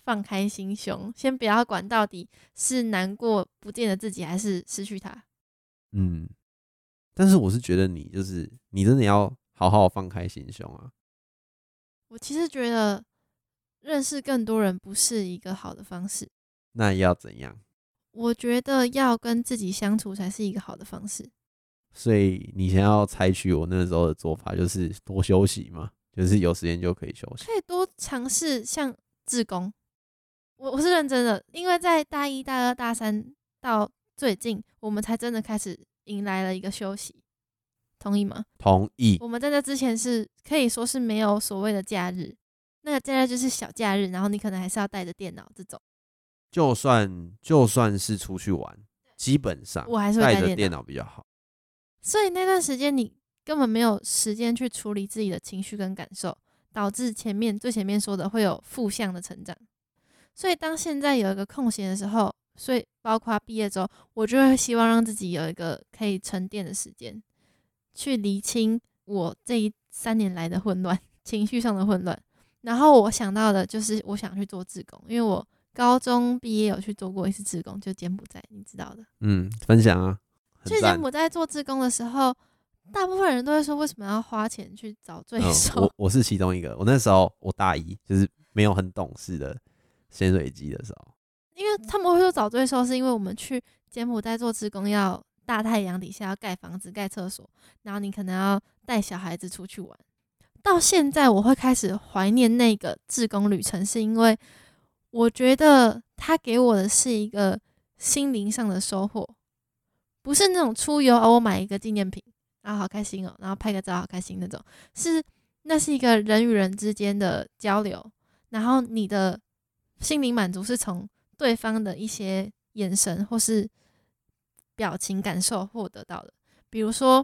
Speaker 2: 放开心胸，先不要管到底是难过不见了自己，还是失去他。
Speaker 1: 嗯，但是我是觉得你就是你真的要好好放开心胸啊。
Speaker 2: 我其实觉得认识更多人不是一个好的方式，
Speaker 1: 那要怎样？
Speaker 2: 我觉得要跟自己相处才是一个好的方式。
Speaker 1: 所以你先要采取我那时候的做法，就是多休息嘛，就是有时间就可以休息。
Speaker 2: 可以多尝试像自工，我我是认真的，因为在大一、大二、大三到最近，我们才真的开始迎来了一个休息，同意吗？
Speaker 1: 同意。
Speaker 2: 我们在这之前是可以说是没有所谓的假日，那个假日就是小假日，然后你可能还是要带着电脑这种，
Speaker 1: 就算就算是出去玩，基本上
Speaker 2: 我还是会
Speaker 1: 带着电
Speaker 2: 脑
Speaker 1: 脑比较好。
Speaker 2: 所以那段时间你根本没有时间去处理自己的情绪跟感受，导致前面最前面说的会有负向的成长。所以当现在有一个空闲的时候，所以包括毕业之后，我就会希望让自己有一个可以沉淀的时间，去理清我这一三年来的混乱，情绪上的混乱。然后我想到的就是我想去做志工，因为我高中毕业有去做过一次志工，就柬埔寨，你知道的。
Speaker 1: 嗯，分享啊，
Speaker 2: 去柬埔寨做志工的时候，大部分人都会说为什么要花钱去找罪
Speaker 1: 嗯，
Speaker 2: 受？
Speaker 1: 我我是其中一个。我那时候我大一，就是没有很懂事的潜水机的时候，
Speaker 2: 因为他们会说找罪受，是因为我们去柬埔寨做志工要大太阳底下要盖房子、盖厕所，然后你可能要带小孩子出去玩。到现在，我会开始怀念那个志工旅程，是因为我觉得他给我的是一个心灵上的收获，不是那种出游哦，我买一个纪念品，然后好开心哦，然后拍个照好开心那种，是那是一个人与人之间的交流，然后你的心灵满足是从对方的一些眼神或是表情感受获得到的。比如说，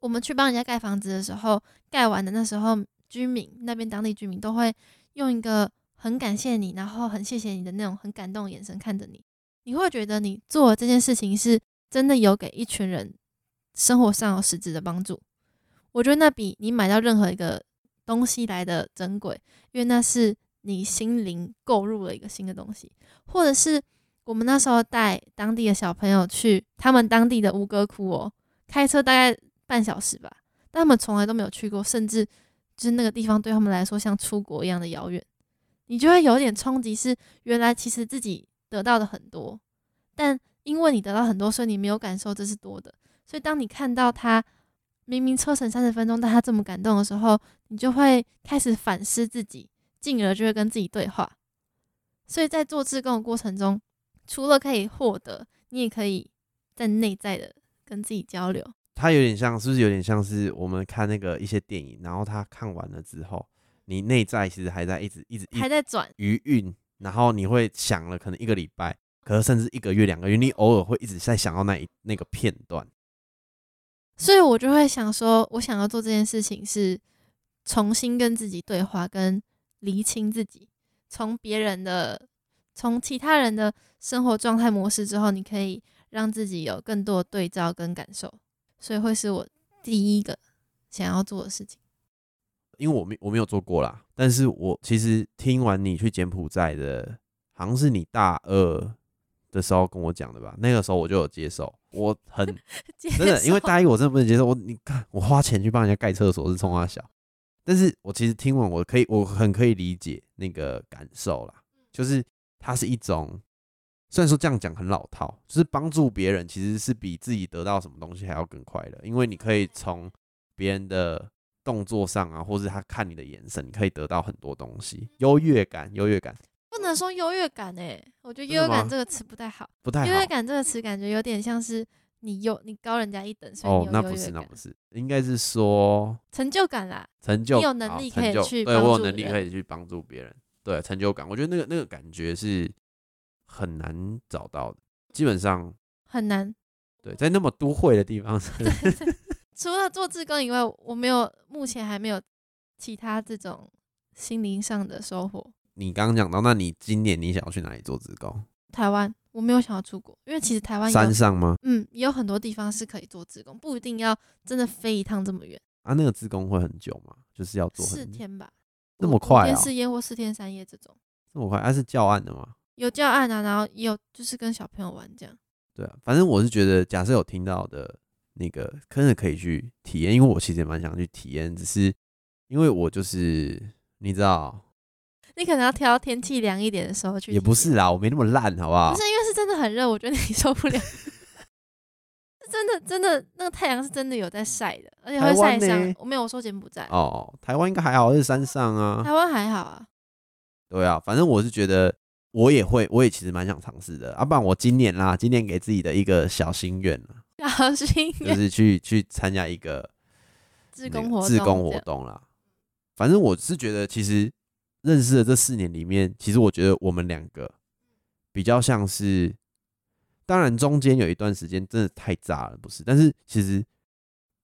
Speaker 2: 我们去帮人家盖房子的时候，盖完的那时候，居民那边当地居民都会用一个很感谢你，然后很谢谢你的那种很感动的眼神看着你，你会觉得你做这件事情是真的有给一群人生活上有实质的帮助。我觉得那比你买到任何一个东西来的珍贵，因为那是你心灵购入了一个新的东西，或者是我们那时候带当地的小朋友去他们当地的吴哥窟哦，开车大概半小时吧，但他们从来都没有去过，甚至就是那个地方对他们来说像出国一样的遥远，你就会有点冲击，是原来其实自己得到的很多，但因为你得到很多，所以你没有感受这是多的，所以当你看到他明明车程三十分钟，但他这么感动的时候，你就会开始反思自己，进而就会跟自己对话。所以在做志工的过程中，除了可以获得，你也可以在内在的跟自己交流。
Speaker 1: 他有点像，是不是有点像是我们看那个一些电影，然后他看完了之后，你内在其实还在一直一直
Speaker 2: 还在转，
Speaker 1: 余韵，然后你会想了可能一个礼拜，可是甚至一个月、两个月，你偶尔会一直在想到那一那个片段。
Speaker 2: 所以我就会想说，我想要做这件事情是重新跟自己对话，跟厘清自己，从别人的、从其他人的生活状态模式之后，你可以让自己有更多的对照跟感受，所以会是我第一个想要做的事情。
Speaker 1: 因为我没我没有做过啦，但是我其实听完你去柬埔寨的，好像是你大二的时候跟我讲的吧？那个时候我就有接受，我很 真的，因为大一我真的不能接受。我你看，我花钱去帮人家盖厕所是冲他小，但是我其实听完，我可以，我很可以理解那个感受啦，就是它是一种，虽然说这样讲很老套，就是帮助别人其实是比自己得到什么东西还要更快乐，因为你可以从别人的。动作上啊，或是他看你的眼神，你可以得到很多东西，优越感，优越感。
Speaker 2: 不能说优越感哎，我觉得优越感这个词不太好，
Speaker 1: 不太好。
Speaker 2: 优越感这个词感觉有点像是你优你高人家一等，所以
Speaker 1: 哦，那不是那不是，应该是说
Speaker 2: 成就感啦，
Speaker 1: 成就，
Speaker 2: 你有能力可以去，
Speaker 1: 对我有能力可以去帮助别人，对成就感，我觉得那个那个感觉是很难找到的，基本上
Speaker 2: 很难。
Speaker 1: 对，在那么都会的地方。
Speaker 2: 除了做志工以外，我没有目前还没有其他这种心灵上的收获。
Speaker 1: 你刚刚讲到，那你今年你想要去哪里做志工？
Speaker 2: 台湾，我没有想要出国，因为其实台湾
Speaker 1: 山上吗？
Speaker 2: 嗯，也有很多地方是可以做志工，不一定要真的飞一趟这么远。
Speaker 1: 啊，那个志工会很久吗？就是要做
Speaker 2: 四天吧？
Speaker 1: 那么快啊？
Speaker 2: 天四夜或四天三夜这种？
Speaker 1: 这么快？还是教案的吗？
Speaker 2: 有教案啊，然后也有就是跟小朋友玩这样。
Speaker 1: 对啊，反正我是觉得，假设有听到的。那个真的可以去体验，因为我其实也蛮想去体验，只是因为我就是你知道，
Speaker 2: 你可能要挑天气凉一点的时候去。
Speaker 1: 也不是啦，我没那么烂，好不好？
Speaker 2: 不是因为是真的很热，我觉得你受不了。真的真的，那个太阳是真的有在晒的，而且会晒伤。我没有说柬埔寨
Speaker 1: 哦，台湾应该还好，是山上啊。
Speaker 2: 台湾还好啊。
Speaker 1: 对啊，反正我是觉得我也会，我也其实蛮想尝试的。啊，不然我今年啦，今年给自己的一个小心愿了。
Speaker 2: 小心，
Speaker 1: 就是去去参加一个
Speaker 2: 自工活
Speaker 1: 自工活动啦。反正我是觉得，其实认识的这四年里面，其实我觉得我们两个比较像是，当然中间有一段时间真的太炸了，不是？但是其实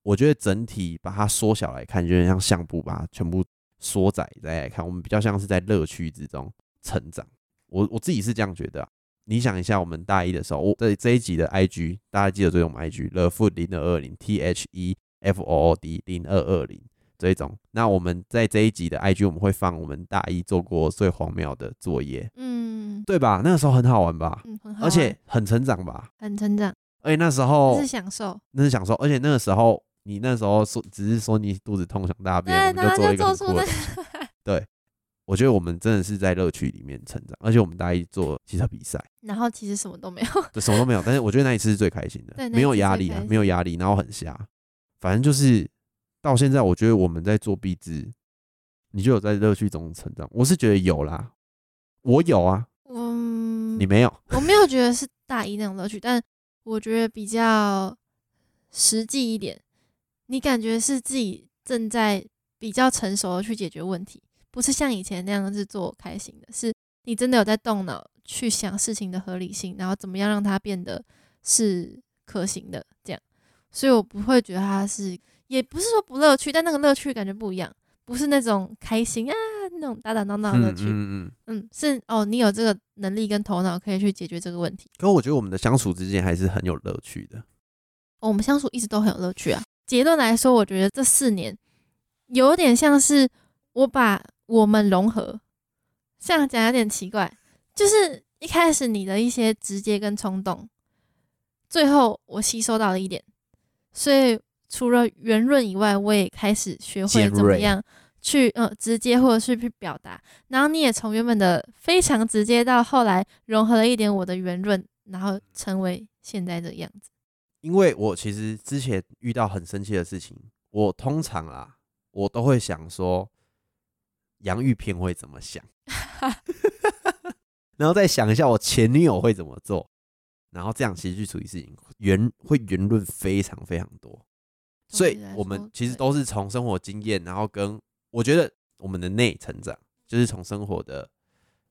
Speaker 1: 我觉得整体把它缩小来看，有点像相簿把它全部缩窄再来看，我们比较像是在乐趣之中成长。我我自己是这样觉得。你想一下，我们大一的时候，我这这一集的 IG，大家记得追踪我们 IG，The Food 零二二零 T H E F O O D 零二二零这一种。那我们在这一集的 IG，我们会放我们大一做过最荒谬的作业，嗯，对吧？那个时候很好玩吧？
Speaker 2: 嗯，很好，
Speaker 1: 而且很成长吧？
Speaker 2: 很成长。
Speaker 1: 而且那时候
Speaker 2: 是享受，
Speaker 1: 那是享受。而且那个时候，你那时候说只是说你肚子痛想大便，我们就做一个很酷的，对。我觉得我们真的是在乐趣里面成长，而且我们大一做汽车比赛，
Speaker 2: 然后其实什么都没有，
Speaker 1: 对，什么都没有。但是我觉得那一次是最开心的，没有压力啊，没有压力，然后很瞎。反正就是到现在，我觉得我们在做壁纸，你就有在乐趣中成长。我是觉得有啦，我有啊，嗯，你没有，
Speaker 2: 我没有觉得是大一那种乐趣，但我觉得比较实际一点。你感觉是自己正在比较成熟的去解决问题。不是像以前那样子做开心的，是你真的有在动脑去想事情的合理性，然后怎么样让它变得是可行的这样。所以我不会觉得它是，也不是说不乐趣，但那个乐趣感觉不一样，不是那种开心啊那种打打闹闹的乐趣。嗯嗯嗯，是哦，你有这个能力跟头脑可以去解决这个问题。
Speaker 1: 可我觉得我们的相处之间还是很有乐趣的。
Speaker 2: 我们相处一直都很有乐趣啊。结论来说，我觉得这四年有点像是我把。我们融合，这样讲有点奇怪，就是一开始你的一些直接跟冲动，最后我吸收到了一点，所以除了圆润以外，我也开始学会怎么样去呃直接或者是去表达，然后你也从原本的非常直接到后来融合了一点我的圆润，然后成为现在的样子。
Speaker 1: 因为我其实之前遇到很生气的事情，我通常啦，我都会想说，洋芋片会怎么想，然后再想一下我前女友会怎么做，然后这样其实去处理事情，圆会圆润非常非常多。所以我们其实都是从生活经验，然后跟我觉得我们的内成长，就是从生活的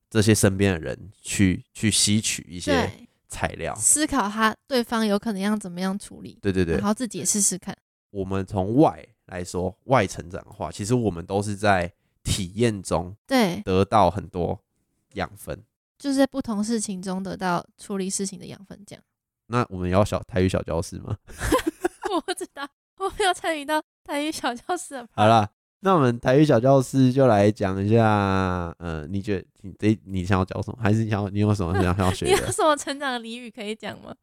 Speaker 1: 这些身边的人去去吸取一些材料，
Speaker 2: 思考他对方有可能要怎么样处理。
Speaker 1: 对对对，
Speaker 2: 然后自己也试试看。
Speaker 1: 我们从外来说，外成长的话，其实我们都是在体验中
Speaker 2: 对
Speaker 1: 得到很多养分，
Speaker 2: 就是在不同事情中得到处理事情的养分。这样，
Speaker 1: 那我们要小台语小教室吗？
Speaker 2: 我不知道。我没有参与到台语小教室。
Speaker 1: 好了，那我们台语小教室就来讲一下。呃，你觉得你这你想要教什么？还是你想要你有什么想要学的？
Speaker 2: 你有什么成长的俚语可以讲吗？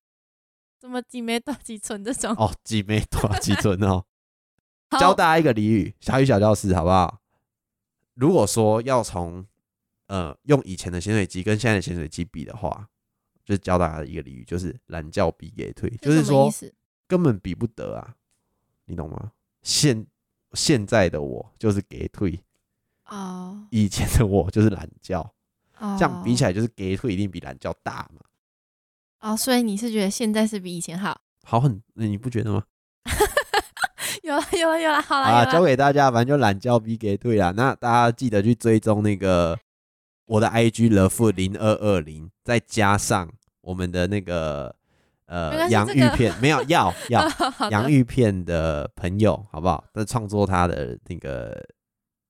Speaker 2: 什么几枚多几寸这种？
Speaker 1: 哦，几枚多几寸哦。教大家一个俚语，台语小教室好不好？如果说要从呃用以前的咸水机跟现在的咸水机比的话，就教大家一个俚语，就是懒觉比给退，就是说根本比不得啊。你懂吗？现现在的我就是给退哦，以前的我就是懒觉，这样比起来就是给退一定比懒觉大嘛。
Speaker 2: 哦，所以你是觉得现在是比以前好？
Speaker 1: 好很，你不觉得吗？
Speaker 2: 有了 有了有了，好了
Speaker 1: 啊！交给大家，反正就懒觉逼给退啦。那大家记得去追踪那个我的 IG love 零二二零，再加上我们的那个。呃，洋芋片 没有要 要洋芋片的朋友，好不好？那创作他的那个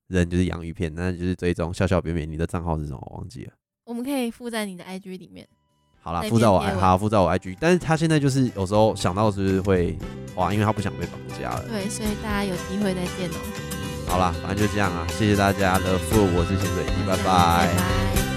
Speaker 1: 人就是洋芋片，那就是追踪笑笑扁扁。你的账号是什么？我忘记了。
Speaker 2: 我们可以附在你的 IG 里面。
Speaker 1: 好啦，附在我 i 好附在我 IG，但是他现在就是有时候想到是会哇，因为他不想被绑架了。
Speaker 2: 对，所以大家有机会再见哦。
Speaker 1: 好啦，反正就这样啊，谢谢大家的付，我是潜水机，拜拜。